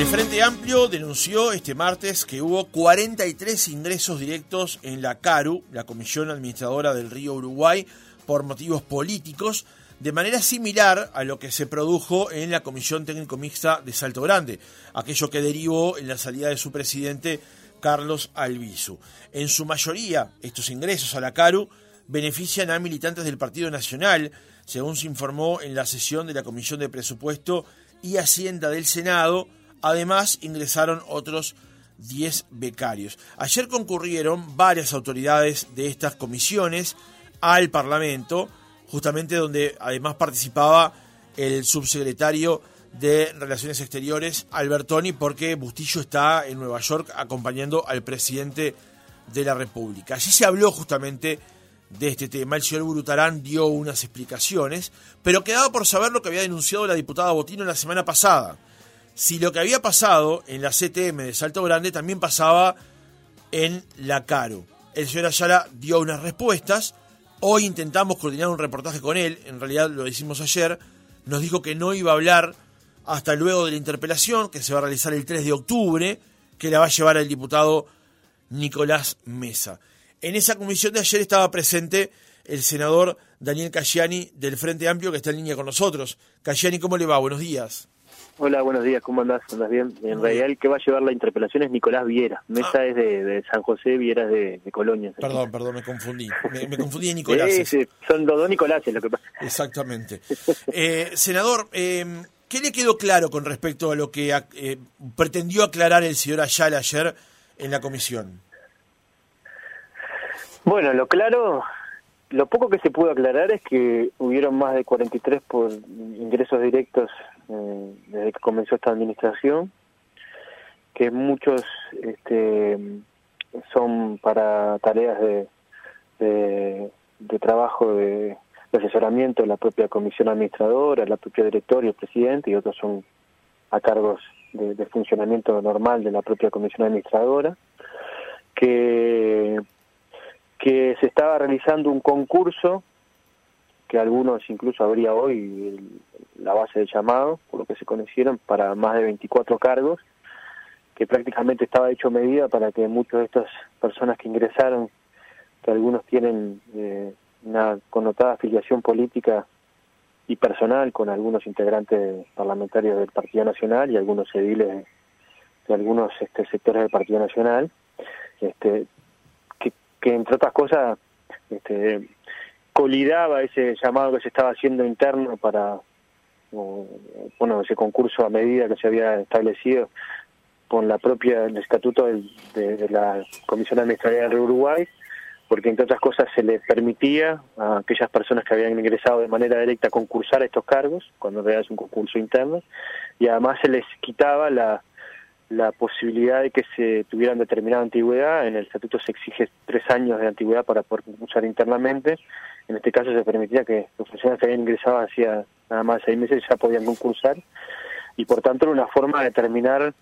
El Frente Amplio denunció este martes que hubo 43 ingresos directos en la CARU, la Comisión Administradora del Río Uruguay, por motivos políticos, de manera similar a lo que se produjo en la Comisión Técnico Mixta de Salto Grande, aquello que derivó en la salida de su presidente Carlos Albizu. En su mayoría, estos ingresos a la CARU benefician a militantes del Partido Nacional, según se informó en la sesión de la Comisión de Presupuesto y Hacienda del Senado. Además, ingresaron otros 10 becarios. Ayer concurrieron varias autoridades de estas comisiones al Parlamento justamente donde además participaba el subsecretario de Relaciones Exteriores, Albertoni, porque Bustillo está en Nueva York acompañando al presidente de la República. Allí se habló justamente de este tema. El señor Burutarán dio unas explicaciones, pero quedaba por saber lo que había denunciado la diputada Botino la semana pasada. Si lo que había pasado en la CTM de Salto Grande también pasaba en la Caro. El señor Ayala dio unas respuestas Hoy intentamos coordinar un reportaje con él, en realidad lo hicimos ayer, nos dijo que no iba a hablar hasta luego de la interpelación, que se va a realizar el 3 de octubre, que la va a llevar el diputado Nicolás Mesa. En esa comisión de ayer estaba presente el senador Daniel Casciani del Frente Amplio, que está en línea con nosotros. Casciani, ¿cómo le va? Buenos días. Hola, buenos días, ¿cómo andás? ¿Andás bien? En realidad el que va a llevar la interpelación es Nicolás Viera. Mesa ah. es de, San José, Viera es de, Colonia. Perdón, perdón, me confundí. Me, confundí de Nicolás. Sí, son los dos Nicoláses lo que pasa. Exactamente. Eh, senador, eh, ¿qué le quedó claro con respecto a lo que eh, pretendió aclarar el señor Ayala ayer en la comisión? Bueno, lo claro lo poco que se pudo aclarar es que hubieron más de 43 por ingresos directos eh, desde que comenzó esta administración, que muchos este, son para tareas de, de, trabajo de, asesoramiento de la propia comisión administradora, la propia directoria, el presidente, y otros son a cargos de, de funcionamiento normal de la propia comisión administradora, que que se estaba realizando un concurso, que algunos incluso habría hoy la base de llamado, por lo que se conocieron, para más de 24 cargos, que prácticamente estaba hecho medida para que muchas de estas personas que ingresaron, que algunos tienen eh, una connotada afiliación política y personal con algunos integrantes parlamentarios del Partido Nacional y algunos ediles de, algunos este, sectores del Partido Nacional, este, que entre otras cosas este, colidaba ese llamado que se estaba haciendo interno para bueno ese concurso a medida que se había establecido con la propia el estatuto de, la Comisión Administrativa de Uruguay porque entre otras cosas se les permitía a aquellas personas que habían ingresado de manera directa concursar a estos cargos cuando en realidad es un concurso interno y además se les quitaba la la posibilidad de que se tuvieran determinada antigüedad. En el estatuto se exige tres años de antigüedad para poder concursar internamente. En este caso se permitía que los funcionarios que habían ingresado hacía nada más seis meses ya podían concursar. Y por tanto era una forma de terminar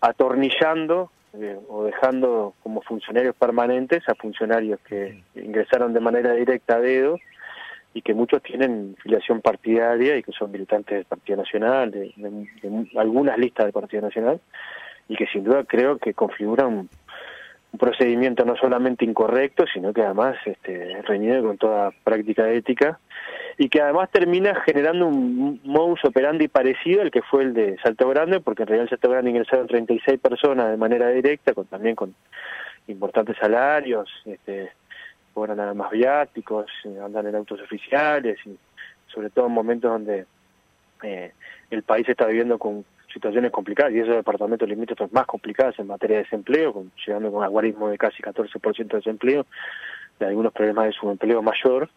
atornillando eh, o dejando como funcionarios permanentes a funcionarios que ingresaron de manera directa a dedo y que muchos tienen filiación partidaria y que son militantes del Partido Nacional, de, algunas listas del Partido Nacional, y que sin duda creo que configuran un, procedimiento no solamente incorrecto, sino que además este, reñido con toda práctica ética, y que además termina generando un modus operandi parecido al que fue el de Salto Grande, porque en realidad en Salto Grande ingresaron 36 personas de manera directa, con también con importantes salarios, este, cobran nada más viáticos, eh, andan en autos oficiales y sobre todo en momentos donde eh, el país está viviendo con situaciones complicadas y esos departamentos limítrofes más complicados en materia de desempleo, llegando con un aguarismo de casi 14% de desempleo, de algunos problemas de subempleo mayor.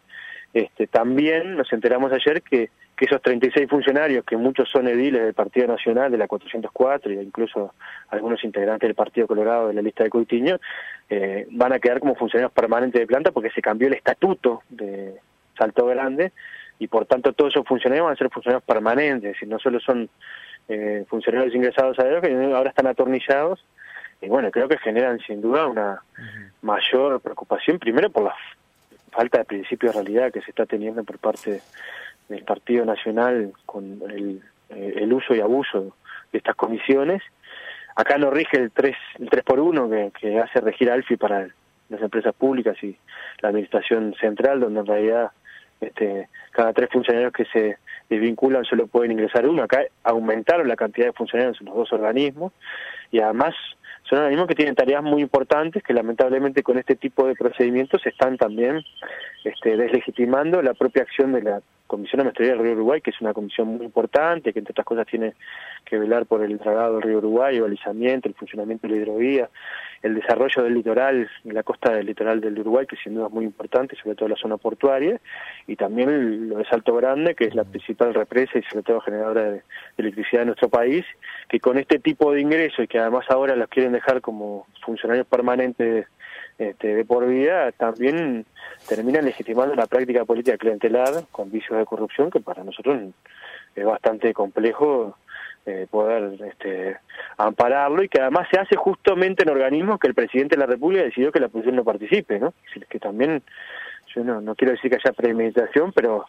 Este, también nos enteramos ayer que que esos 36 funcionarios, que muchos son ediles del Partido Nacional, de la 404, e incluso algunos integrantes del Partido Colorado de la lista de Coutinho, eh, van a quedar como funcionarios permanentes de planta porque se cambió el estatuto de Salto Grande y por tanto todos esos funcionarios van a ser funcionarios permanentes, es decir, no solo son eh, funcionarios ingresados a ellos, que ahora están atornillados, y bueno, creo que generan sin duda una mayor preocupación, primero por la falta de principio de realidad que se está teniendo por parte del Partido Nacional con el, eh, el uso y abuso estas comisiones. Acá no rige el 3, el 3 por 1 que, que hace regir ALFI para las empresas públicas y la administración central, donde en realidad este, cada tres funcionarios que se desvinculan solo pueden ingresar uno. Acá aumentaron la cantidad de funcionarios en los dos organismos y además son organismos que tienen tareas muy importantes que lamentablemente con este tipo de procedimientos están también este, deslegitimando la propia acción de la Comisión Ambiental del Río Uruguay, que es una comisión muy importante, que entre otras cosas tiene que velar por el dragado del río Uruguay, el balizamiento, el funcionamiento de la hidrovía, el desarrollo del litoral, la costa del litoral del Uruguay, que sin duda es muy importante, sobre todo la zona portuaria, y también lo de Salto Grande, que es la principal represa y sobre todo generadora de, electricidad de nuestro país, que con este tipo de ingresos y que además ahora los quieren dejar como funcionarios permanentes este, de por vida, también terminan legitimando una práctica política clientelar con vicios de corrupción que para nosotros es bastante complejo eh, poder este, ampararlo y que además se hace justamente en organismos que el presidente de la República decidió que la oposición no participe, ¿no? que también, yo no, no quiero decir que haya premeditación, pero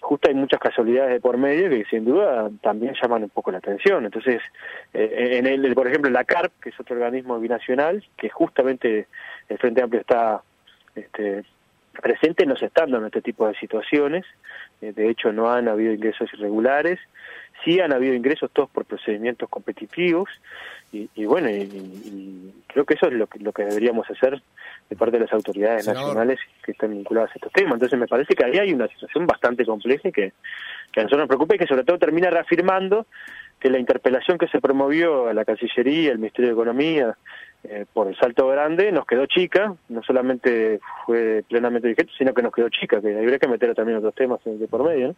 justo hay muchas casualidades de por medio que sin duda también llaman un poco la atención. Entonces, eh, en el, por ejemplo, la CARP, que es otro organismo binacional, que justamente el Frente Amplio está este, presente, no se están dando este tipo de situaciones. Eh, de hecho, no han habido ingresos irregulares. Sí han habido ingresos todos por procedimientos competitivos. Y, bueno, y, creo que eso es lo que, lo que deberíamos hacer de parte de las autoridades nacionales que están vinculadas a estos temas. Entonces me parece que ahí hay una situación bastante compleja y que, que a nosotros nos preocupa y que sobre todo termina reafirmando que la interpelación que se promovió a la Cancillería, al Ministerio de Economía, eh, por el salto grande, nos quedó chica, no solamente fue plenamente vigente, sino que nos quedó chica, que habría que meter también otros temas de por medio.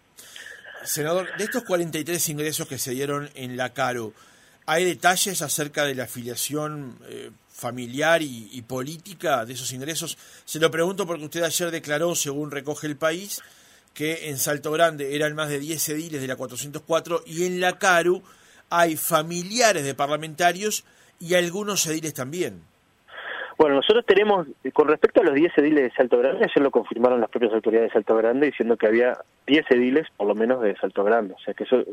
Senador, de estos 43 ingresos que se dieron en la CARO, ¿hay detalles acerca de la afiliación eh, familiar y, política de esos ingresos? Se lo pregunto porque usted ayer declaró, según recoge el país, que en Salto Grande eran más de 10 ediles de la 404 y en la CARU hay familiares de parlamentarios y algunos ediles también. Bueno, nosotros tenemos, con respecto a los 10 ediles de Salto Grande, ayer lo confirmaron las propias autoridades de Salto Grande diciendo que había 10 ediles, por lo menos, de Salto Grande. O sea que eso es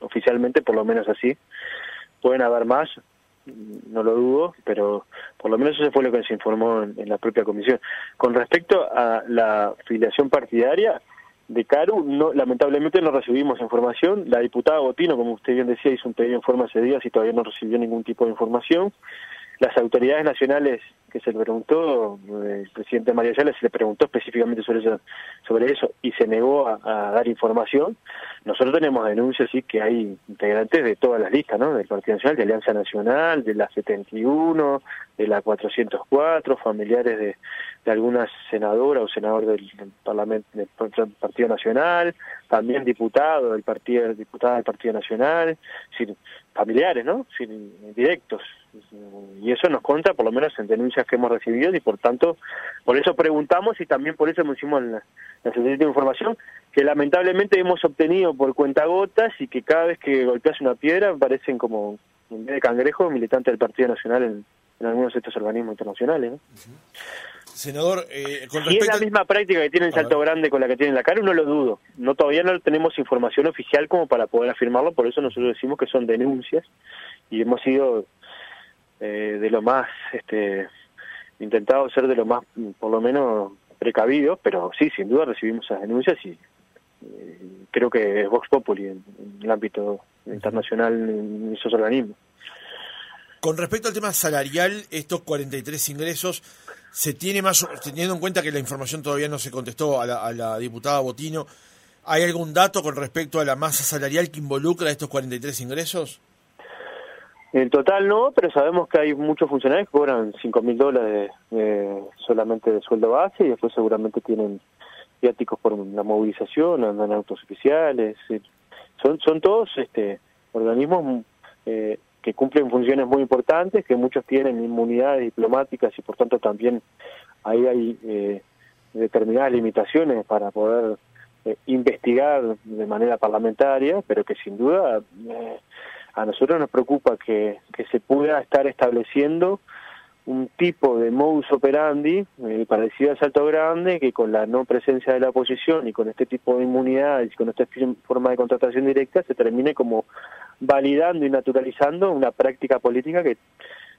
oficialmente, por lo menos así. Pueden haber más, no lo dudo, pero por lo menos eso fue lo que se informó en, la propia comisión. Con respecto a la filiación partidaria de CARU, no, lamentablemente no recibimos información. La diputada Botino, como usted bien decía, hizo un pedido en forma hace días y todavía no recibió ningún tipo de información. Las autoridades nacionales que se le preguntó, el presidente María Ayala se le preguntó específicamente sobre eso, sobre eso y se negó a, dar información. Nosotros tenemos denuncias, sí, que hay integrantes de todas las listas, ¿no? Del Partido Nacional, de Alianza Nacional, de la 71, de la 404, familiares de, de alguna senadora o senador del, Parlamento del Partido Nacional, también diputado del Partido, diputada del Partido Nacional, sin, familiares, ¿no? Sin, directos. Y eso nos conta, por lo menos en denuncias que hemos recibido, y por tanto, por eso preguntamos y también por eso hicimos la, la de información, que lamentablemente hemos obtenido por cuentagotas y que cada vez que golpeas una piedra parecen como, en vez de cangrejo, militantes del Partido Nacional en, algunos de estos organismos internacionales. ¿no? Senador, eh, con si es la misma práctica que tiene en Salto Grande con la que tiene en la CARU, no lo dudo. No Todavía no tenemos información oficial como para poder afirmarlo, por eso nosotros decimos que son denuncias y hemos sido eh, de lo más, este, intentado ser de lo más, por lo menos, precavidos, pero sí, sin duda recibimos esas denuncias y eh, creo que es Vox Populi en, el ámbito internacional en esos organismos. Con respecto al tema salarial, estos 43 ingresos, se tiene más, teniendo en cuenta que la información todavía no se contestó a la, diputada Botino, ¿hay algún dato con respecto a la masa salarial que involucra estos 43 ingresos? En total no, pero sabemos que hay muchos funcionarios que cobran 5 mil dólares solamente de sueldo base y después seguramente tienen viáticos por la movilización, andan autos oficiales. Son, son todos este, organismos eh, que cumplen funciones muy importantes, que muchos tienen inmunidades diplomáticas y por tanto también ahí hay eh, determinadas limitaciones para poder eh, investigar de manera parlamentaria, pero que sin duda eh, a nosotros nos preocupa que, que se pueda estar estableciendo un tipo de modus operandi parecido a Salto Grande, que con la no presencia de la oposición y con este tipo de inmunidades y con esta forma de contratación directa se termine como validando y naturalizando una práctica política que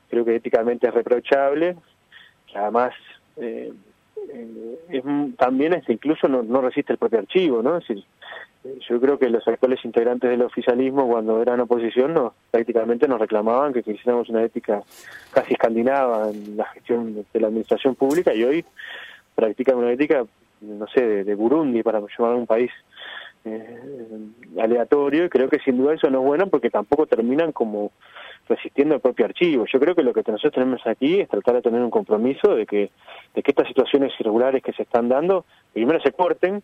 creo que éticamente es reprochable, que además eh, es, también es, incluso no, no, resiste el propio archivo, ¿no? Es decir, yo creo que los actuales integrantes del oficialismo cuando eran oposición no, prácticamente nos reclamaban que quisiéramos una ética casi escandinava en la gestión de la administración pública y hoy practican una ética, no sé, de, Burundi para llamar a un país eh, aleatorio y creo que sin duda eso no es bueno porque tampoco terminan como resistiendo el propio archivo. Yo creo que lo que nosotros tenemos aquí es tratar de tener un compromiso de que, de que estas situaciones irregulares que se están dando primero se corten,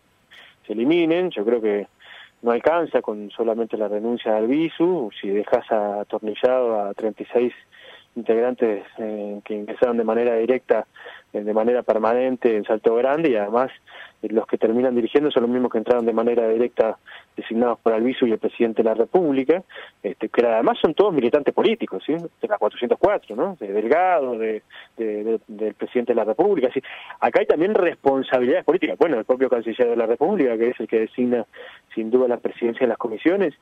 eliminen. Yo creo que no alcanza con solamente la renuncia al visu, si dejas atornillado a 36 integrantes eh, que ingresaron de manera directa, eh, de manera permanente en Salto Grande y además eh, los que terminan dirigiendo son los mismos que entraron de manera directa designados por Albizu y el presidente de la República, este, que además son todos militantes políticos, ¿sí? de la 404, ¿no? de Delgado, de, del presidente de la República. ¿sí? Acá hay también responsabilidades políticas. Bueno, el propio canciller de la República, que es el que designa sin duda la presidencia de las comisiones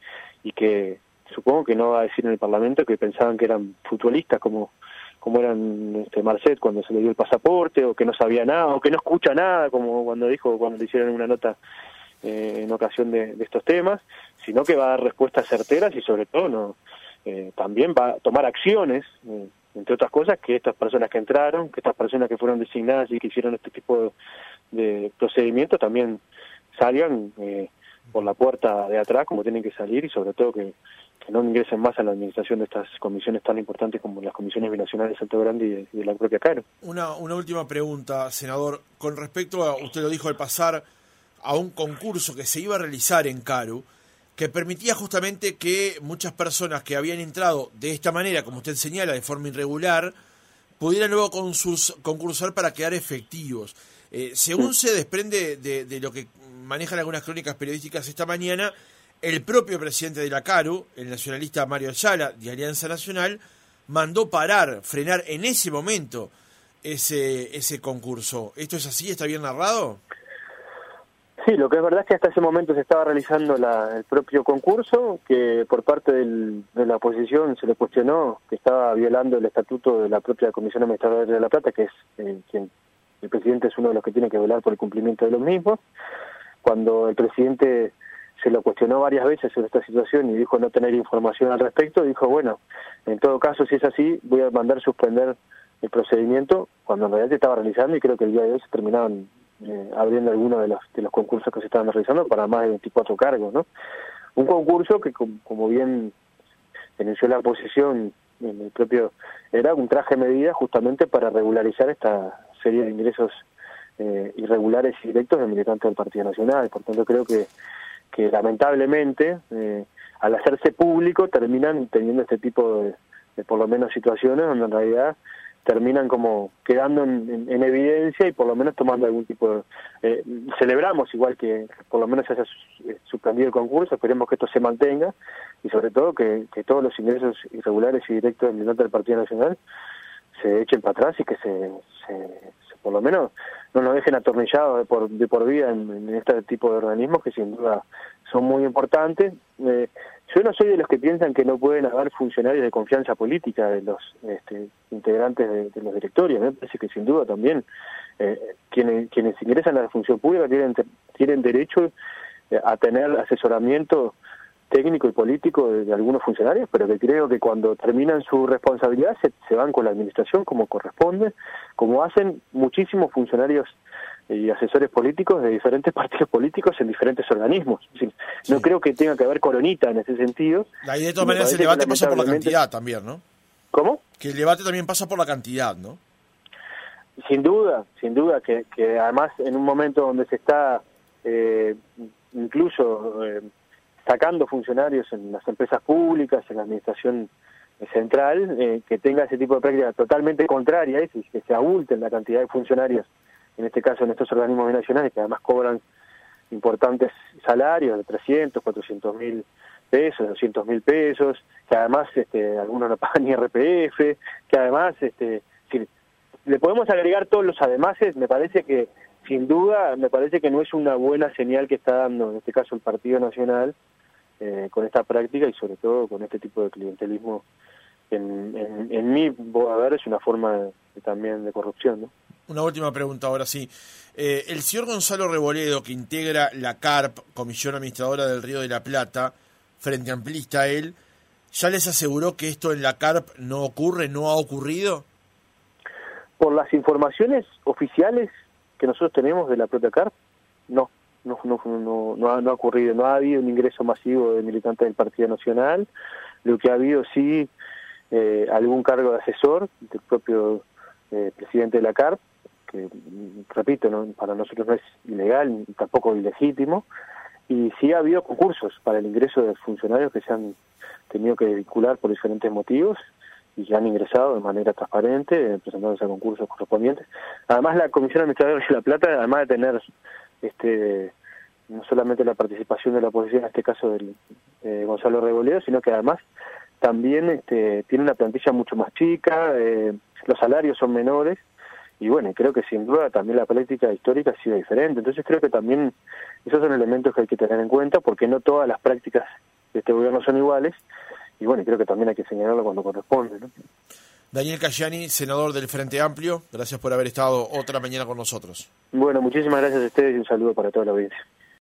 y que supongo que no va a decir en el Parlamento que pensaban que eran futbolistas como como eran este Marcet cuando se le dio el pasaporte o que no sabía nada o que no escucha nada como cuando dijo cuando le hicieron una nota eh, en ocasión de, estos temas sino que va a dar respuestas certeras y sobre todo no eh, también va a tomar acciones eh, entre otras cosas que estas personas que entraron que estas personas que fueron designadas y que hicieron este tipo de, de procedimientos también salgan por la puerta de atrás como tienen que salir y sobre todo que que no ingresen más a la administración de estas comisiones tan importantes como las comisiones binacionales de Salto Grande y de, la propia CARU. Una, una última pregunta, senador. Con respecto a, usted lo dijo al pasar a un concurso que se iba a realizar en CARU, que permitía justamente que muchas personas que habían entrado de esta manera, como usted señala, de forma irregular, pudieran luego concursar para quedar efectivos. Eh, según se desprende de, de, lo que manejan algunas crónicas periodísticas esta mañana, el propio presidente de la CARU, el nacionalista Mario Ayala, de Alianza Nacional, mandó parar, frenar en ese momento ese, ese concurso. ¿Esto es así? ¿Está bien narrado? Sí, lo que es verdad es que hasta ese momento se estaba realizando el propio concurso, que por parte de la oposición se le cuestionó que estaba violando el estatuto de la propia Comisión Administradora de La Plata, que es eh, quien el presidente es uno de los que tiene que velar por el cumplimiento de los mismos. Cuando el presidente se lo cuestionó varias veces sobre esta situación y dijo no tener información al respecto, dijo, bueno, en todo caso, si es así, voy a mandar suspender el procedimiento, cuando en realidad se estaba realizando y creo que el día de hoy se terminaron eh, abriendo algunos de los, de los concursos que se estaban realizando para más de 24 cargos, ¿no? Un concurso que, como bien denunció la oposición en el propio, era un traje de medida justamente para regularizar esta serie de ingresos eh, irregulares y directos de militantes del Partido Nacional. Por tanto, creo que que lamentablemente eh, al hacerse público terminan teniendo este tipo de, por lo menos situaciones donde en realidad terminan como quedando en, evidencia y por lo menos tomando algún tipo de... Eh, celebramos igual que por lo menos se haya suspendido el concurso, esperemos que esto se mantenga y sobre todo que, que todos los ingresos irregulares y directos del del Partido Nacional se echen para atrás y que se, se, por lo menos no nos dejen atornillados de por, de por vida en, este tipo de organismos que sin duda son muy importantes. Eh, yo no soy de los que piensan que no pueden haber funcionarios de confianza política de los este, integrantes de, los directorios. Me parece que sin duda también eh, quienes, quienes ingresan a la función pública tienen, tienen derecho eh, a tener asesoramiento técnico y político de, algunos funcionarios, pero que creo que cuando terminan su responsabilidad se, van con la administración como corresponde, como hacen muchísimos funcionarios y asesores políticos de diferentes partidos políticos en diferentes organismos. No creo que tenga que haber coronita en ese sentido. Y de todas maneras el debate pasa por la cantidad también, ¿no? ¿Cómo? Que el debate también pasa por la cantidad, ¿no? Sin duda, sin duda, que, que además en un momento donde se está eh, incluso eh, sacando funcionarios en las empresas públicas, en la administración central, eh, que tenga ese tipo de práctica totalmente contraria y que se abulten la cantidad de funcionarios, en este caso en estos organismos binacionales, que además cobran importantes salarios de 300, 400 mil pesos, 200 mil pesos, que además este, algunos no pagan ni RPF, que además, este, le podemos agregar todos los ademases, me parece que sin duda, me parece que no es una buena señal que está dando, en este caso el Partido Nacional, eh, con esta práctica y sobre todo con este tipo de clientelismo en, en, en mi a ver es una forma también de corrupción ¿no? Una última pregunta ahora sí. Eh, el señor Gonzalo Reboledo, que integra la CARP, Comisión Administradora del Río de la Plata, frente amplista él, ¿ya les aseguró que esto en la CARP no ocurre, no ha ocurrido? Por las informaciones oficiales que nosotros tenemos de la propia CARP, no, no, ha, no ha ocurrido, no ha habido un ingreso masivo de militantes del Partido Nacional, lo que ha habido sí eh, algún cargo de asesor del propio eh, presidente de la CARP, que, repito, no, para nosotros no es ilegal ni tampoco ilegítimo, y sí ha habido concursos para el ingreso de funcionarios que se han tenido que vincular por diferentes motivos y que han ingresado de manera transparente, presentándose a concursos correspondientes. Además, la Comisión Administradora de La Plata, además de tener este no solamente la participación de la oposición, en este caso del eh, Gonzalo Reboledo, sino que además también este, tiene una plantilla mucho más chica, eh, los salarios son menores, y bueno, creo que sin duda también la práctica histórica ha sido diferente. Entonces creo que también esos son elementos que hay que tener en cuenta porque no todas las prácticas de este gobierno son iguales y bueno, creo que también hay que señalarlo cuando corresponde. ¿no? Daniel Cayani, senador del Frente Amplio, gracias por haber estado otra mañana con nosotros. Bueno, muchísimas gracias a ustedes y un saludo para toda la audiencia.